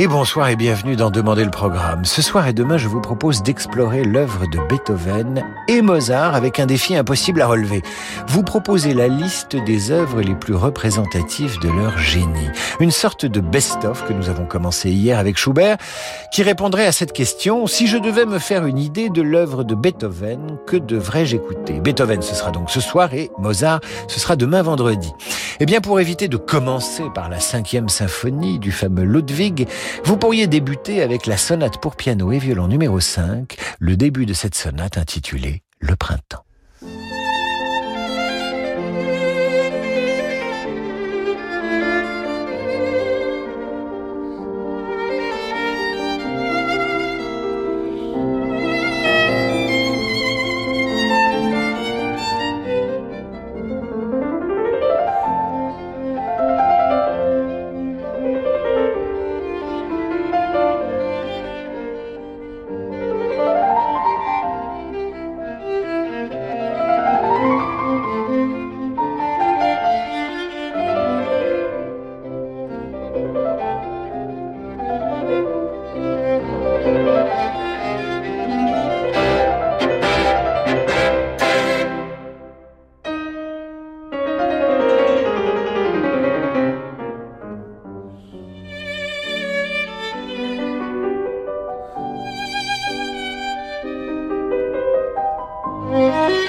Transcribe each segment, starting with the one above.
Et bonsoir et bienvenue dans Demander le programme. Ce soir et demain, je vous propose d'explorer l'œuvre de Beethoven et Mozart avec un défi impossible à relever. Vous proposez la liste des œuvres les plus représentatives de leur génie. Une sorte de best-of que nous avons commencé hier avec Schubert, qui répondrait à cette question, si je devais me faire une idée de l'œuvre de Beethoven, que devrais-je écouter? Beethoven, ce sera donc ce soir et Mozart, ce sera demain vendredi. Eh bien, pour éviter de commencer par la cinquième symphonie du fameux Ludwig, vous pourriez débuter avec la sonate pour piano et violon numéro 5, le début de cette sonate intitulée Le printemps. Música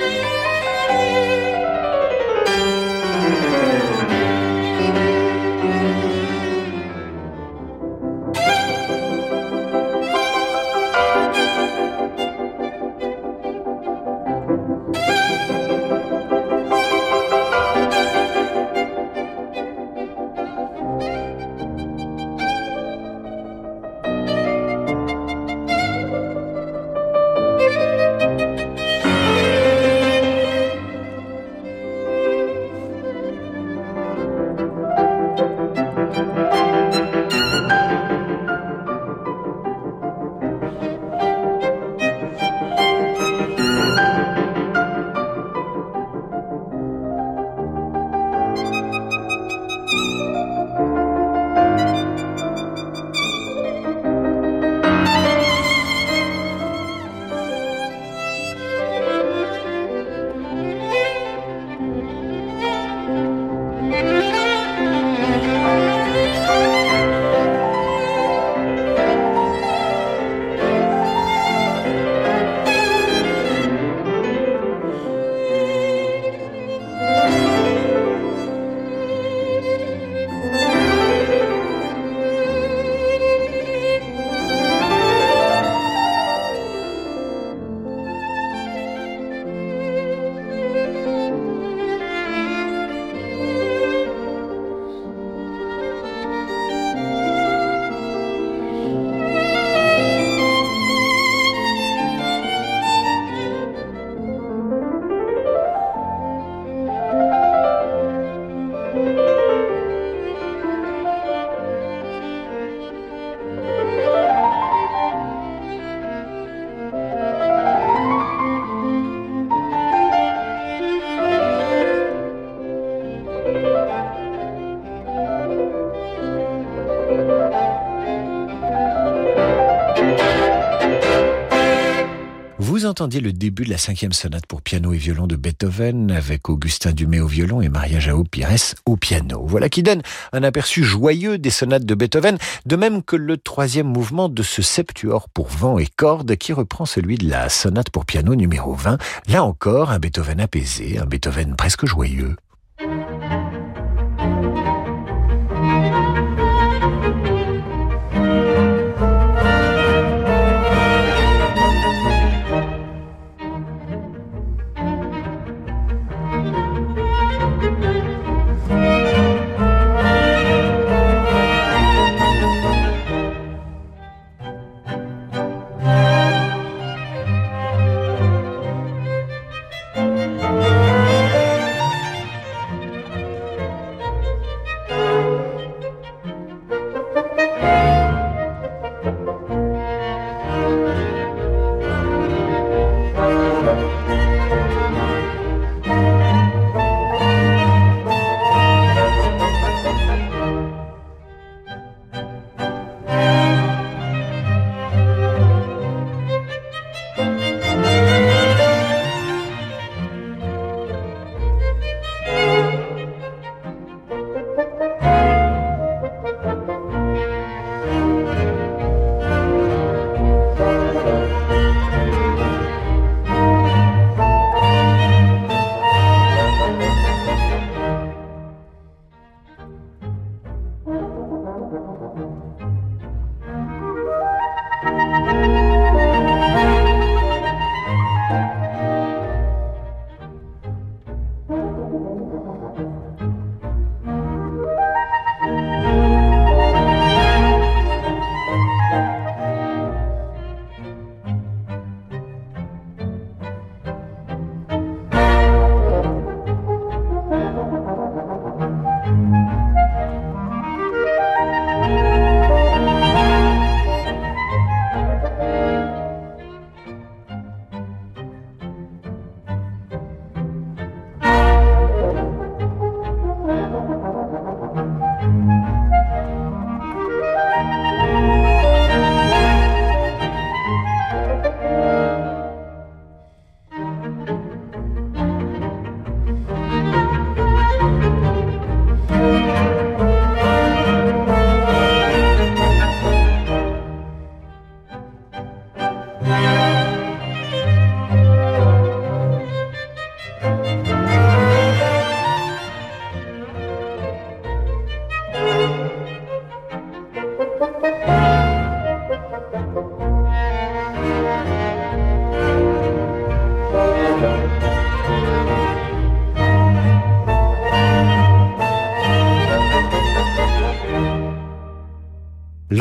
le début de la cinquième sonate pour piano et violon de Beethoven avec Augustin Dumay au violon et Maria Jao Pires au piano. Voilà qui donne un aperçu joyeux des sonates de Beethoven, de même que le troisième mouvement de ce septuor pour vent et cordes qui reprend celui de la sonate pour piano numéro 20. Là encore, un Beethoven apaisé, un Beethoven presque joyeux.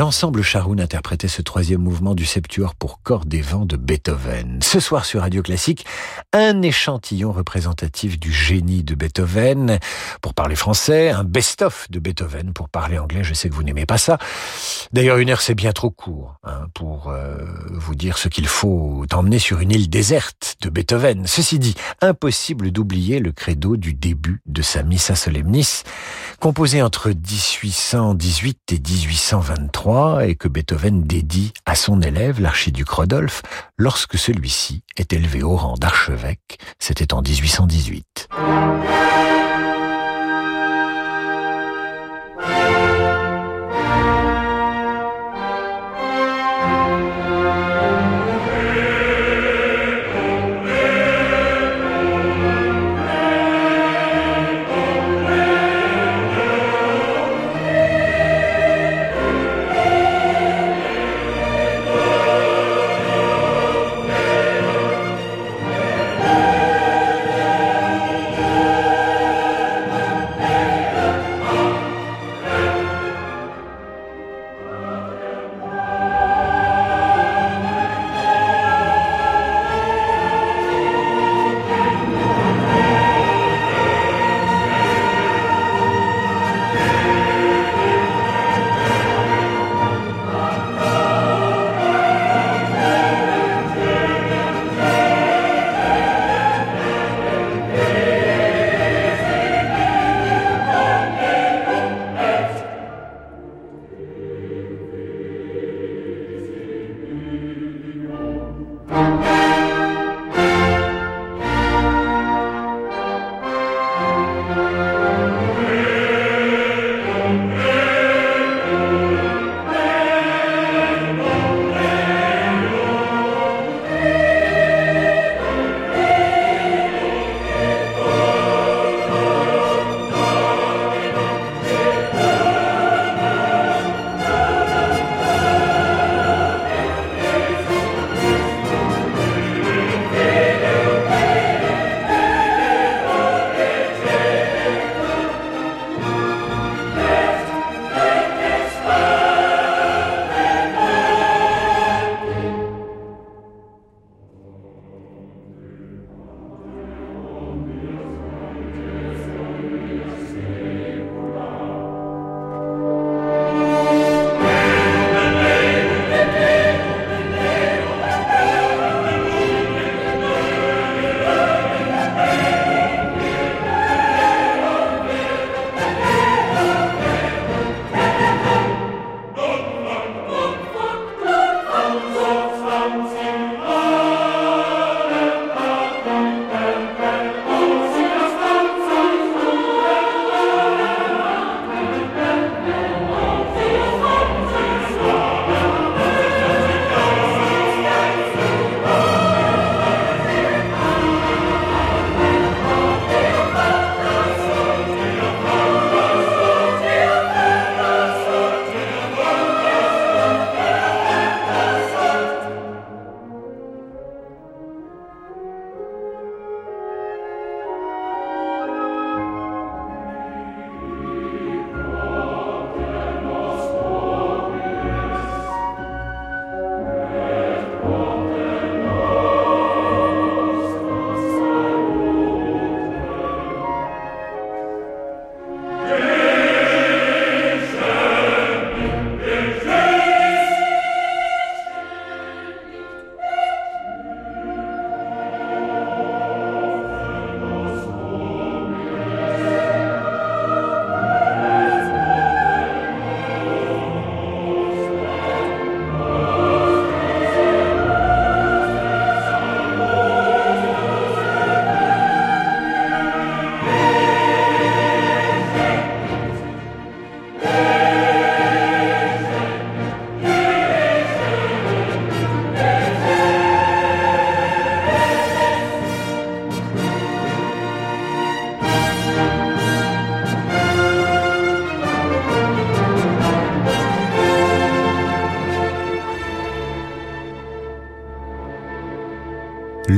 L'ensemble Charoun interprétait ce troisième mouvement du septuor pour cordes et vents de Beethoven. Ce soir sur Radio Classique, un échantillon représentatif du génie de Beethoven pour parler français, un best-of de Beethoven pour parler anglais. Je sais que vous n'aimez pas ça. D'ailleurs, une heure c'est bien trop court hein, pour euh, vous dire ce qu'il faut emmener sur une île déserte de Beethoven. Ceci dit, impossible d'oublier le credo du début de sa Missa Solemnis, composé entre 1818 et 1823 et que Beethoven dédie à son élève, l'archiduc Rodolphe, lorsque celui-ci est élevé au rang d'archevêque. C'était en 1818.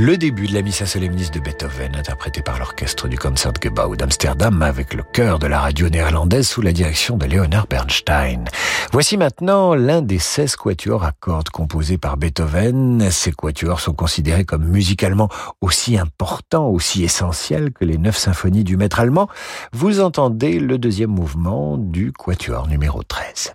Le début de la Missa Solemnis de Beethoven, interprété par l'orchestre du Concertgebouw d'Amsterdam avec le chœur de la radio néerlandaise sous la direction de Leonard Bernstein. Voici maintenant l'un des 16 quatuors à cordes composés par Beethoven. Ces quatuors sont considérés comme musicalement aussi importants, aussi essentiels que les neuf symphonies du maître allemand. Vous entendez le deuxième mouvement du quatuor numéro 13.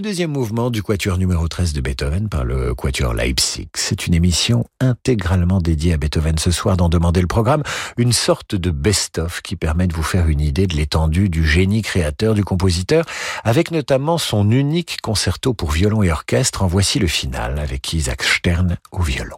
Le deuxième mouvement du quatuor numéro 13 de Beethoven par le quatuor Leipzig. C'est une émission intégralement dédiée à Beethoven ce soir dans Demander le programme, une sorte de best-of qui permet de vous faire une idée de l'étendue du génie créateur du compositeur, avec notamment son unique concerto pour violon et orchestre. En voici le final avec Isaac Stern au violon.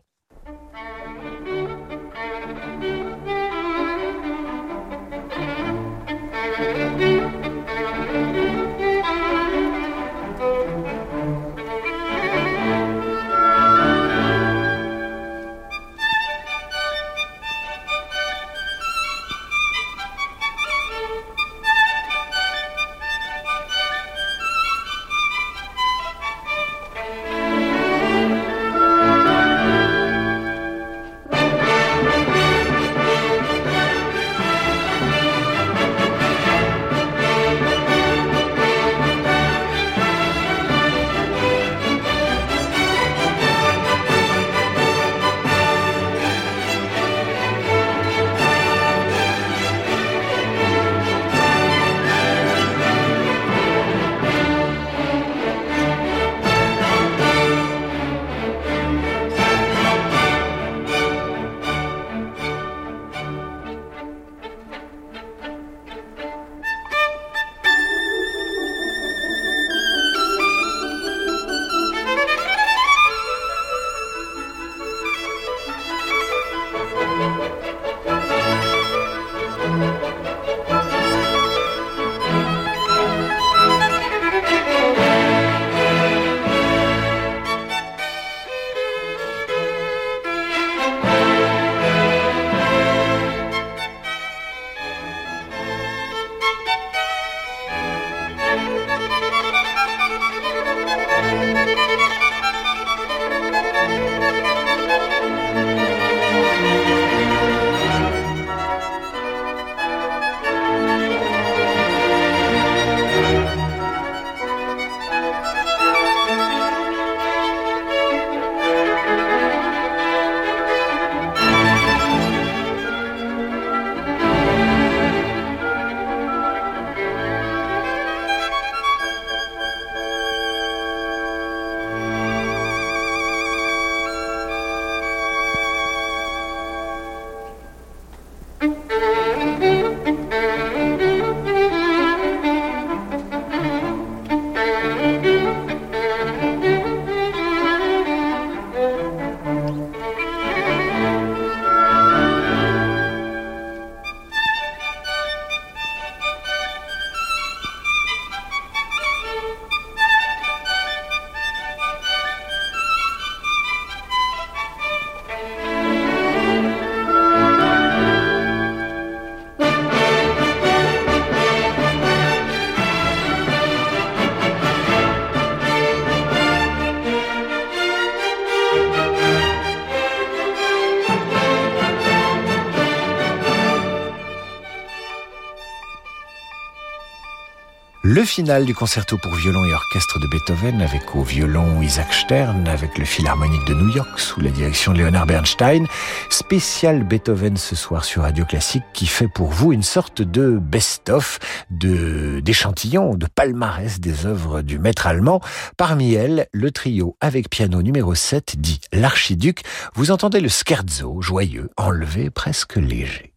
Le final du concerto pour violon et orchestre de Beethoven avec au violon Isaac Stern, avec le Philharmonique de New York sous la direction de Leonard Bernstein. Spécial Beethoven ce soir sur Radio Classique qui fait pour vous une sorte de best-of, de, d'échantillon, de palmarès des œuvres du maître allemand. Parmi elles, le trio avec piano numéro 7 dit l'archiduc. Vous entendez le scherzo joyeux, enlevé, presque léger.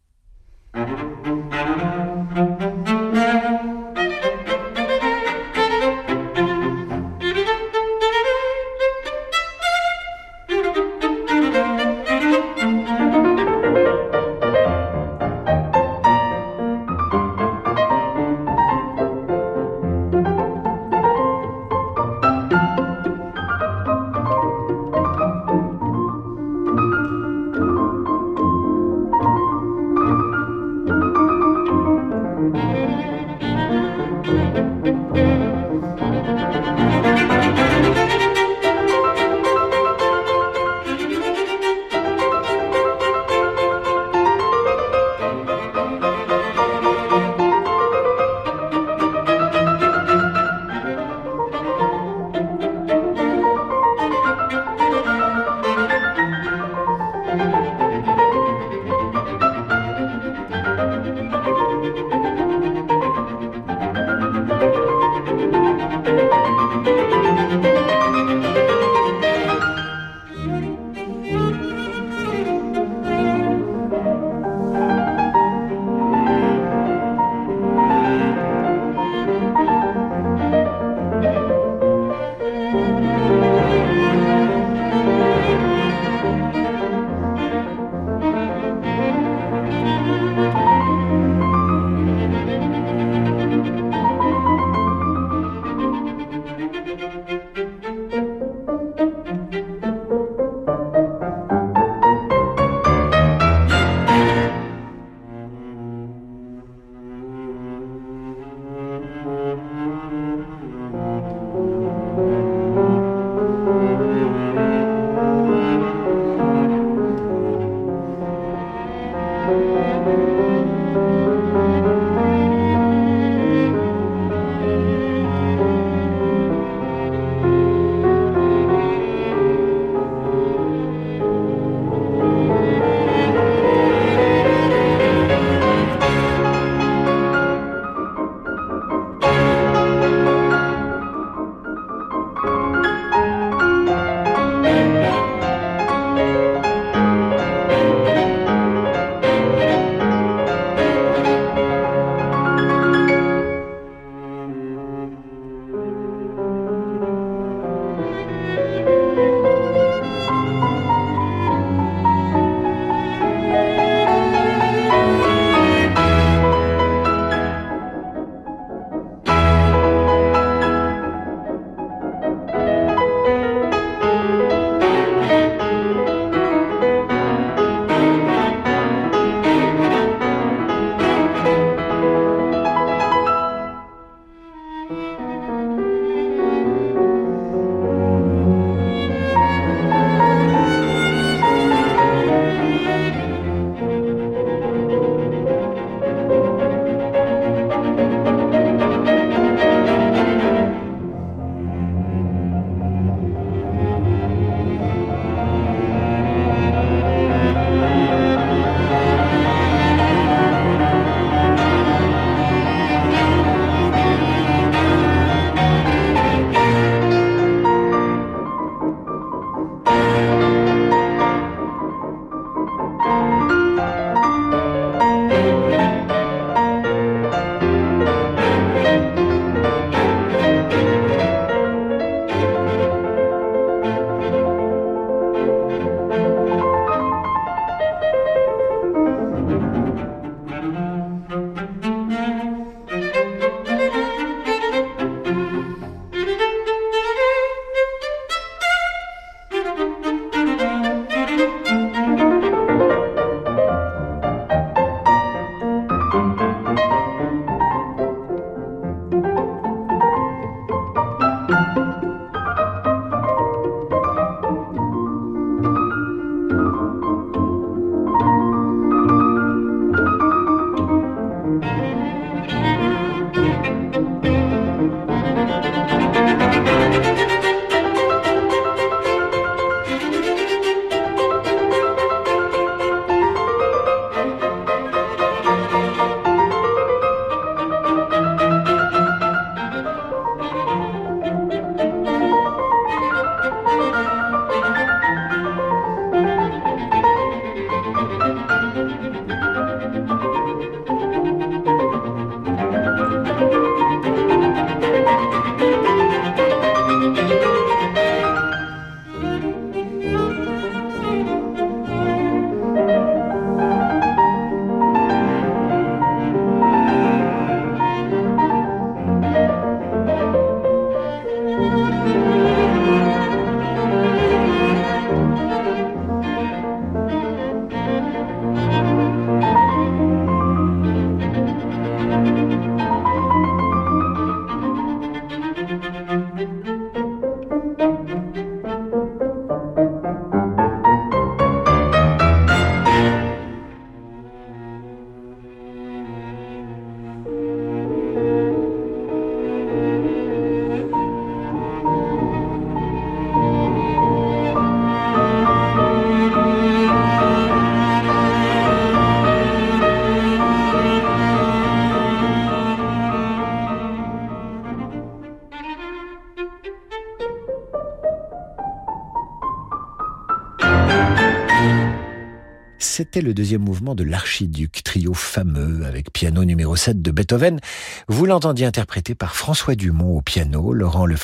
Le deuxième mouvement de l'Archiduc, trio fameux avec piano numéro 7 de Beethoven. Vous l'entendiez interprété par François Dumont au piano, Laurent Le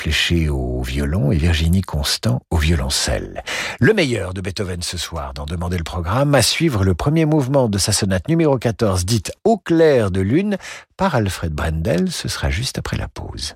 au violon et Virginie Constant au violoncelle. Le meilleur de Beethoven ce soir dans Demander le programme, à suivre le premier mouvement de sa sonate numéro 14 dite Au clair de lune par Alfred Brendel. Ce sera juste après la pause.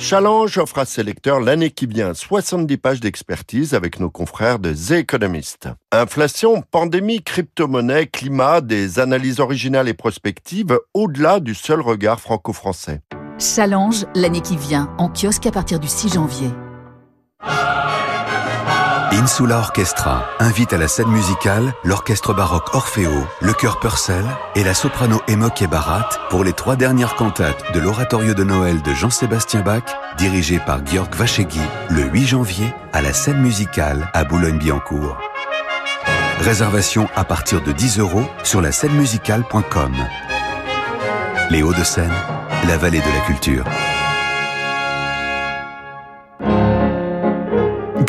Challenge offre à ses lecteurs l'année qui vient 70 pages d'expertise avec nos confrères de The Economist. Inflation, pandémie, crypto-monnaie, climat, des analyses originales et prospectives au-delà du seul regard franco-français. Challenge, l'année qui vient, en kiosque à partir du 6 janvier. Insula Orchestra invite à la scène musicale l'orchestre baroque Orfeo, le chœur Purcell et la soprano Emoke Barat pour les trois dernières cantates de l'oratorio de Noël de Jean-Sébastien Bach, dirigé par Georg Vachegui, le 8 janvier à la scène musicale à Boulogne-Billancourt. Réservation à partir de 10 euros sur la scène musicale.com. Les Hauts-de-Seine, la vallée de la culture.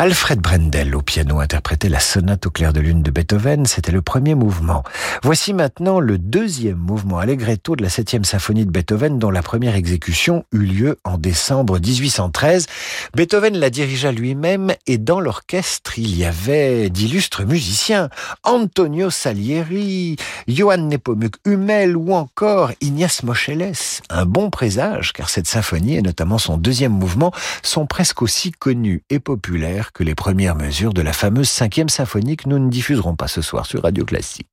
Alfred Brendel au piano interprétait la sonate au clair de lune de Beethoven, c'était le premier mouvement. Voici maintenant le deuxième mouvement allegretto de la septième symphonie de Beethoven dont la première exécution eut lieu en décembre 1813. Beethoven la dirigea lui-même et dans l'orchestre il y avait d'illustres musiciens. Antonio Salieri, Johann Nepomuk Hummel ou encore Ignace Moscheles. Un bon présage car cette symphonie et notamment son deuxième mouvement sont presque aussi connus et populaires que les premières mesures de la fameuse cinquième symphonie que nous ne diffuserons pas ce soir sur Radio Classique.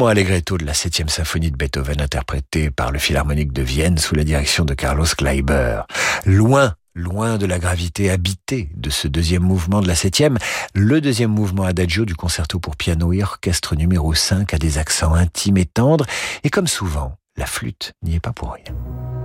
Mouvement Allegretto de la 7e symphonie de Beethoven interprété par le Philharmonique de Vienne sous la direction de Carlos Kleiber. Loin Loin de la gravité habitée de ce deuxième mouvement de la septième, le deuxième mouvement adagio du concerto pour piano et orchestre numéro 5 a des accents intimes et tendres, et comme souvent, la flûte n'y est pas pour rien.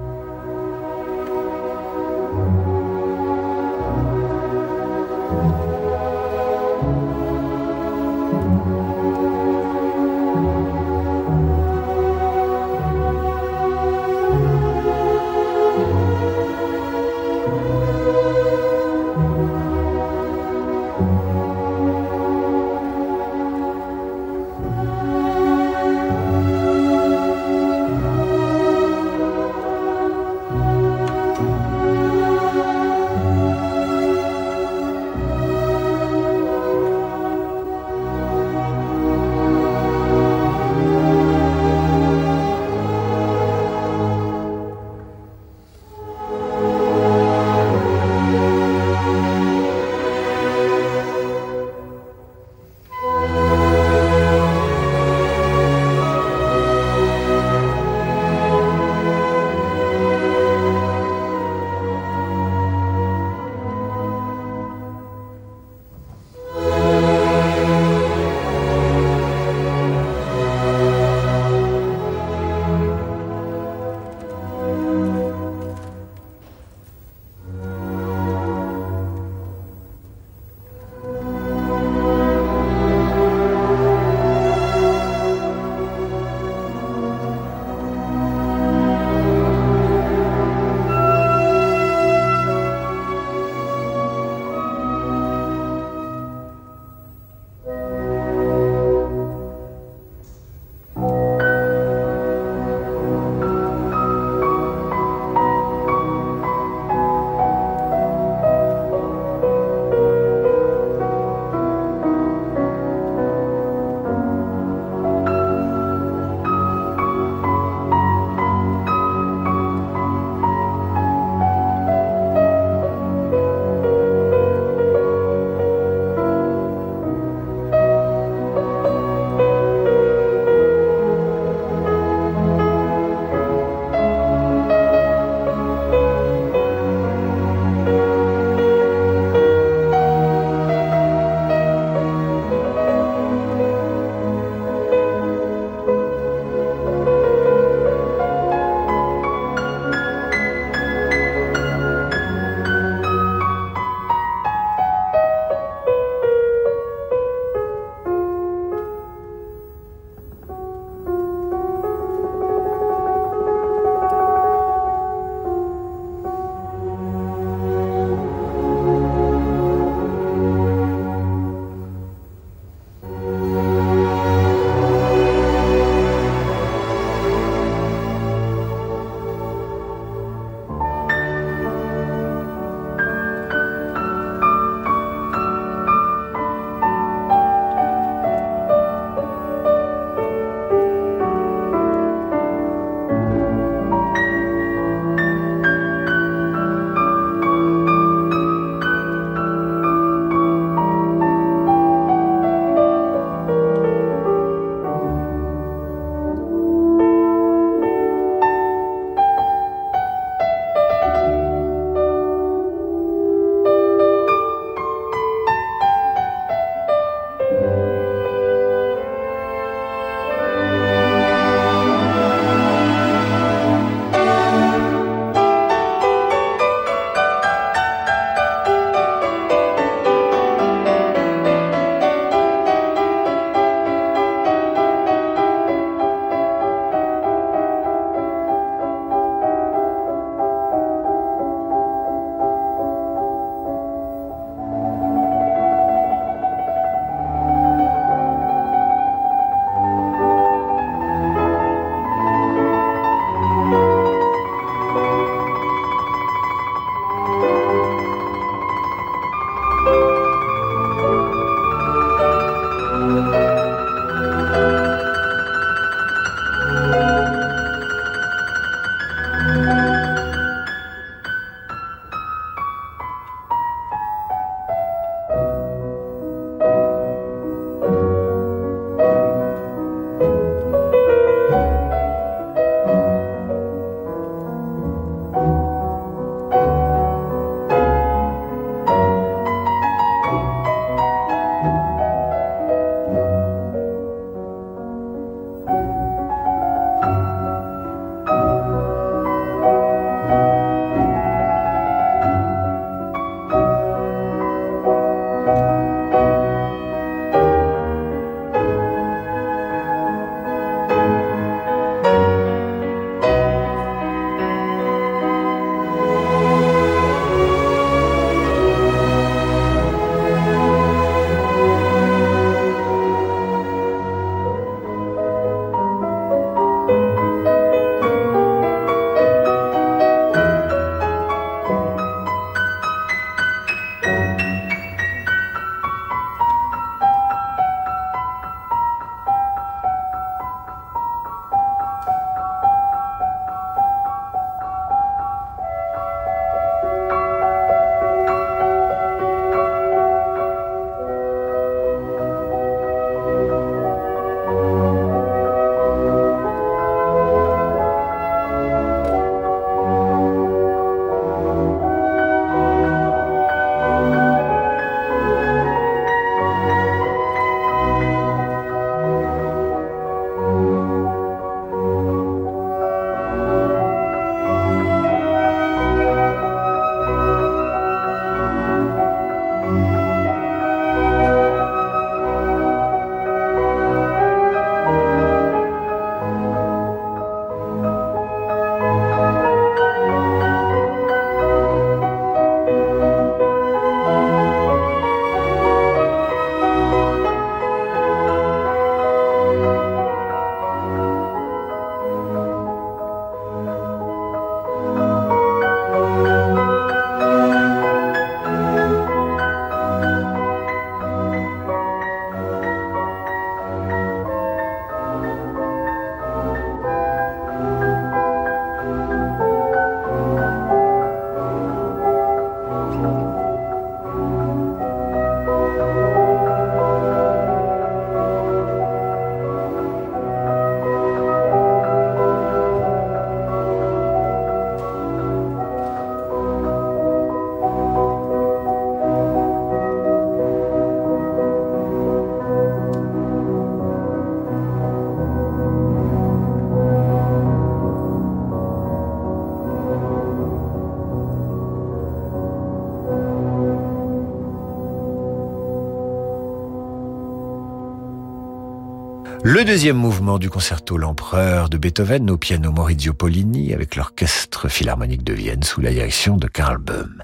Le deuxième mouvement du concerto L'Empereur de Beethoven au piano Maurizio Pollini avec l'orchestre philharmonique de Vienne sous la direction de Karl Böhm.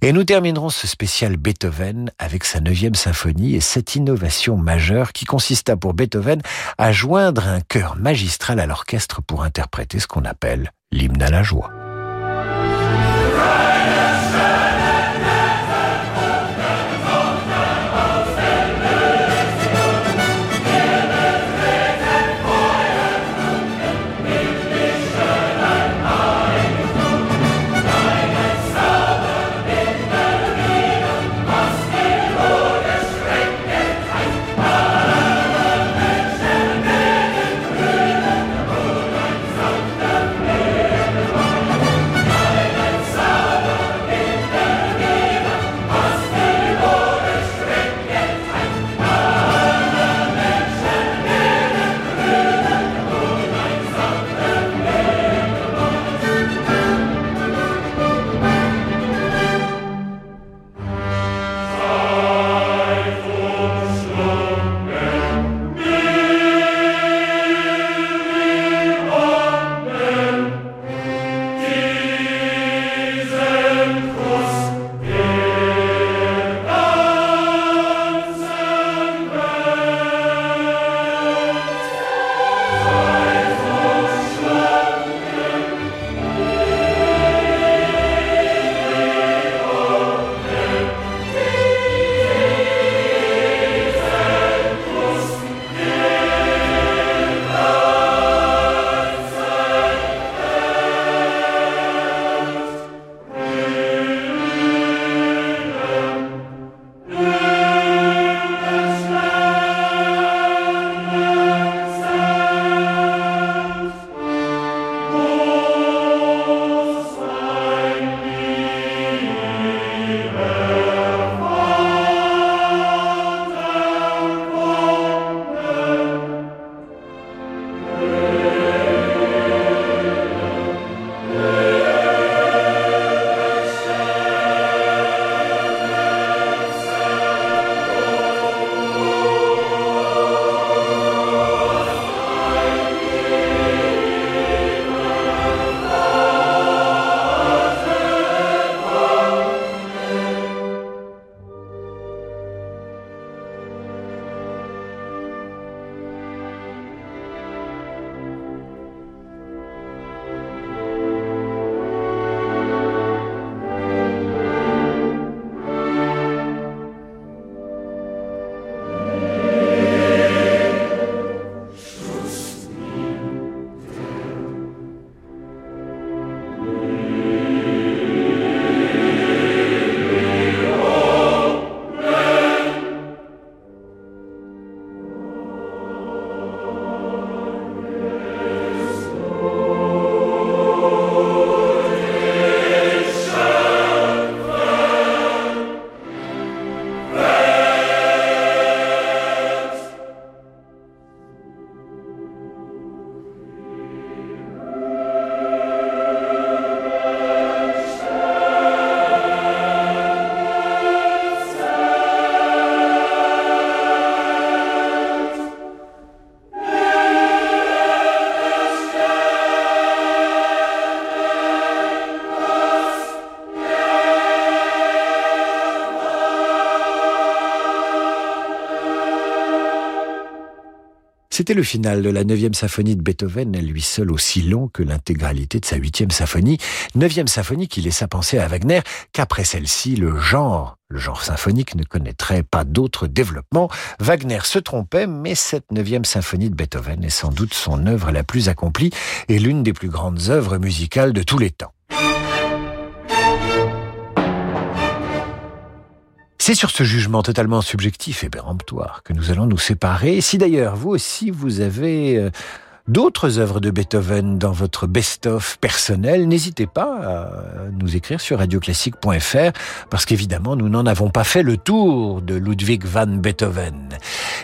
Et nous terminerons ce spécial Beethoven avec sa neuvième symphonie et cette innovation majeure qui consista pour Beethoven à joindre un chœur magistral à l'orchestre pour interpréter ce qu'on appelle l'hymne à la joie. C'était le final de la neuvième symphonie de Beethoven, elle lui seule aussi long que l'intégralité de sa huitième symphonie. Neuvième symphonie qui laissa penser à Wagner qu'après celle-ci, le genre, le genre symphonique ne connaîtrait pas d'autre développement. Wagner se trompait, mais cette neuvième symphonie de Beethoven est sans doute son œuvre la plus accomplie et l'une des plus grandes œuvres musicales de tous les temps. C'est sur ce jugement totalement subjectif et péremptoire que nous allons nous séparer. Si d'ailleurs vous aussi vous avez euh, d'autres œuvres de Beethoven dans votre best-of personnel, n'hésitez pas à nous écrire sur radioclassique.fr parce qu'évidemment nous n'en avons pas fait le tour de Ludwig van Beethoven.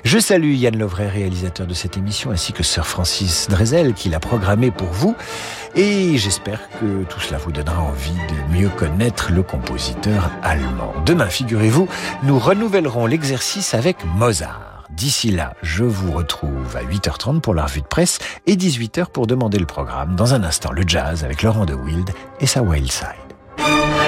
Je salue Yann Lovray, réalisateur de cette émission, ainsi que Sir Francis Drezel qui l'a programmé pour vous. Et j'espère que tout cela vous donnera envie de mieux connaître le compositeur allemand. Demain, figurez-vous, nous renouvellerons l'exercice avec Mozart. D'ici là, je vous retrouve à 8h30 pour la revue de presse et 18h pour demander le programme. Dans un instant, le jazz avec Laurent de Wild et sa Wild Side.